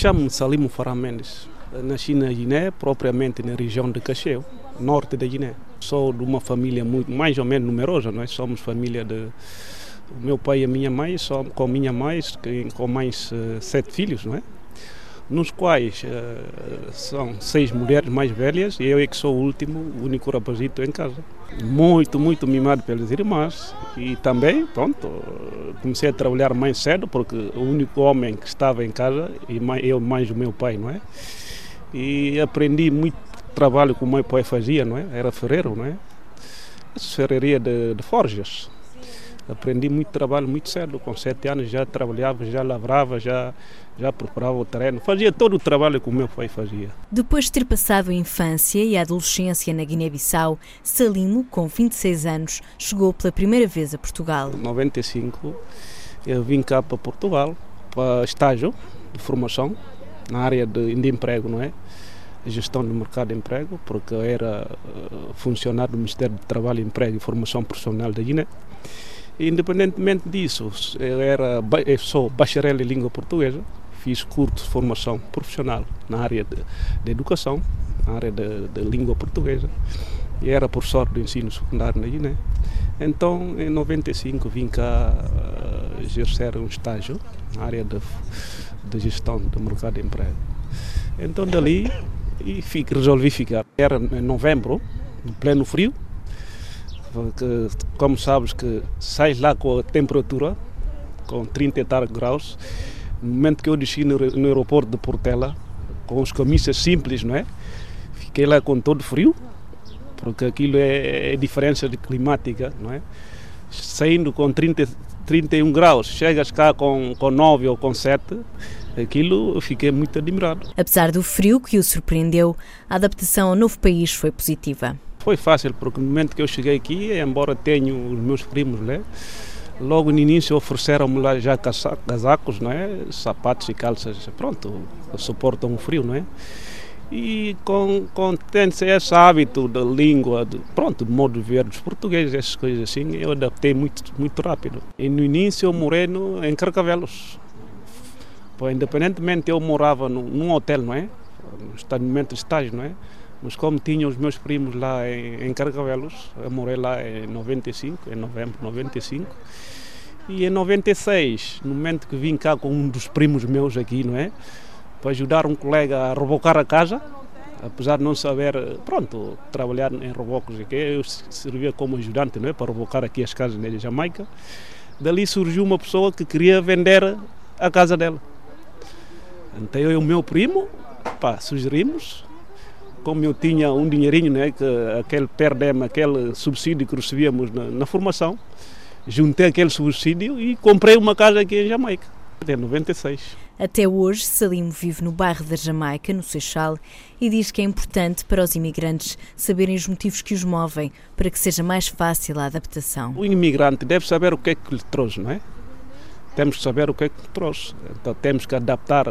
Chamo-me Salimo Farah Mendes. Nasci na Guiné, propriamente na região de Cacheu, norte da Guiné. Sou de uma família muito, mais ou menos numerosa, nós somos família de o meu pai e a minha mãe, só com minha mãe, com mais uh, sete filhos, não é? Nos quais uh, são seis mulheres mais velhas e eu é que sou o último, o único rapazito em casa. Muito, muito mimado pelas irmãs e também, pronto, comecei a trabalhar mais cedo porque o único homem que estava em casa, e eu mais o meu pai, não é? E aprendi muito trabalho que o meu pai fazia, não é? Era ferreiro, não é? Ferreria de, de forjas aprendi muito trabalho muito cedo. Com sete anos já trabalhava, já lavrava, já, já preparava o terreno. Fazia todo o trabalho que o meu pai fazia. Depois de ter passado a infância e a adolescência na Guiné-Bissau, Salimo, com 26 anos, chegou pela primeira vez a Portugal. Em 95 eu vim cá para Portugal para estágio de formação na área de, de emprego, não é? gestão do mercado de emprego, porque eu era uh, funcionário do Ministério do Trabalho, Emprego e Formação Profissional da Guiné. Independentemente disso, eu, era, eu sou bacharel em língua portuguesa, fiz curso de formação profissional na área de, de educação, na área de, língua portuguesa, e era professor do ensino secundário na Guiné. Então, em 95, vim cá uh, exercer um estágio na área de, de gestão do mercado de emprego. Então, dali, e fico, resolvi ficar. Era em novembro, no pleno frio, porque, como sabes que sais lá com a temperatura, com 30 e tal graus, no momento que eu desci no, no aeroporto de Portela, com os camisas simples, não é? Fiquei lá com todo frio, porque aquilo é, é diferença de climática, não é? Saindo com 30, 31 graus, chegas cá com, com 9 ou com 7, aquilo eu fiquei muito admirado. Apesar do frio que o surpreendeu, a adaptação ao novo país foi positiva. Foi fácil, porque no momento que eu cheguei aqui, embora tenho os meus primos, né? Logo no início ofereceram-me lá já casacos, não é? sapatos e calças, pronto, suportam o frio, não é? E com, com tendo esse hábito da língua, de, pronto, de modo de ver dos portugueses, essas coisas assim, eu adaptei muito, muito rápido. E no início eu morei no, em Carcavelos. Independentemente eu morava no, num hotel, não é? No momento de estágio, não é? Mas como tinha os meus primos lá em, em Carcavelos, eu morei lá em 95, em novembro de 95. E em 96, no momento que vim cá com um dos primos meus aqui, não é? Para ajudar um colega a rebocar a casa, apesar de não saber, pronto, trabalhar em rebocos aqui, eu servia como ajudante, não é? Para rebocar aqui as casas na Jamaica. Dali surgiu uma pessoa que queria vender a casa dela. Então eu e o meu primo, pá, sugerimos como eu tinha um dinheirinho, né, que aquele PERDEM, aquele subsídio que recebíamos na, na, formação, juntei aquele subsídio e comprei uma casa aqui em Jamaica, até 96. Até hoje, Salimo vive no bairro da Jamaica, no Seixal, e diz que é importante para os imigrantes saberem os motivos que os movem para que seja mais fácil a adaptação. O imigrante deve saber o que é que lhe trouxe, não é? Temos que saber o que é que lhe trouxe. Então temos que adaptar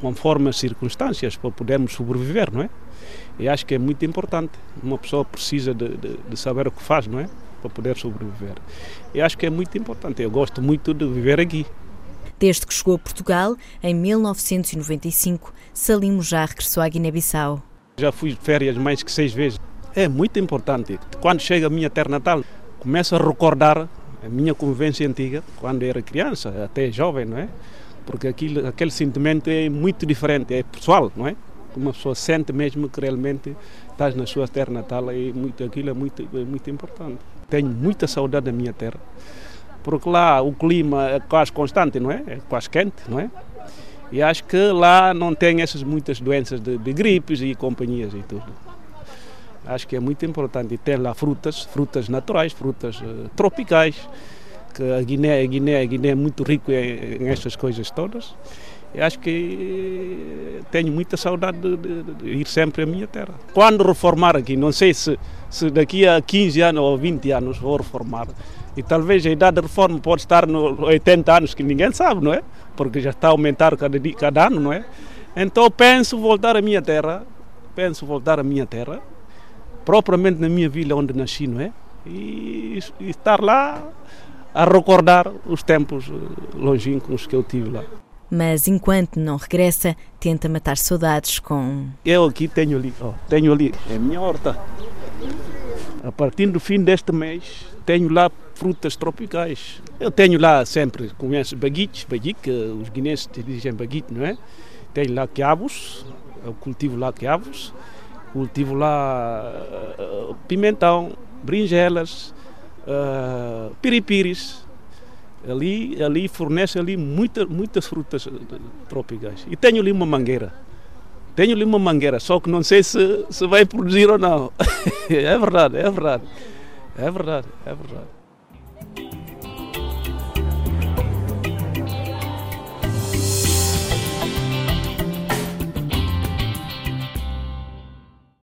conforme as circunstâncias para podermos sobreviver, não é? E acho que é muito importante. Uma pessoa precisa de, de, de, saber o que faz, não é? Para poder sobreviver. E acho que é muito importante. Eu gosto muito de viver aqui. Desde que chegou a Portugal, em 1995, Salimo já regressou à Guiné-Bissau. Já fui de férias mais que seis vezes. É muito importante. Quando chega a minha terra natal, começo a recordar a minha convivência antiga, quando era criança, até jovem, não é? Porque aquilo, aquele sentimento é muito diferente, é pessoal, não é? Uma pessoa sente mesmo que realmente estás na sua terra natal e muito, aquilo é muito, é muito importante. Tenho muita saudade da minha terra, porque lá o clima é quase constante, não é? É quase quente, não é? E acho que lá não tem essas muitas doenças de, de gripes e companhias e tudo. Acho que é muito importante ter lá frutas, frutas naturais, frutas uh, tropicais, que a Guiné, a Guiné, a Guiné é muito rico em, em estas coisas todas. Eu acho que tenho muita saudade de, de, de, ir sempre à minha terra. Quando reformar aqui, não sei se, se daqui a 15 anos ou 20 anos vou reformar, e talvez a idade de reforma pode estar nos 80 anos, que ninguém sabe, não é? Porque já está a aumentar cada, dia, cada ano, não é? Então penso voltar à minha terra, penso voltar à minha terra, propriamente na minha vila onde nasci, não é? E, e estar lá a recordar os tempos longínquos que eu tive lá. Mas enquanto não regressa, tenta matar saudades com. Eu aqui tenho ali, tenho ali, é minha horta. A partir do fim deste mês, tenho lá frutas tropicais. Eu tenho lá sempre, conhece baguites, baguique, os guineenses dizem baguite, não é? Tenho lá quiabos, eu cultivo lá quiabos, cultivo lá uh, pimentão, brinjelas, uh, piripiris. Ali, ali fornece ali muita, muitas frutas tropicais. E tenho ali uma mangueira. Tenho ali uma mangueira, só que não sei se, se vai produzir ou não. é verdade, é verdade. É verdade, é verdade.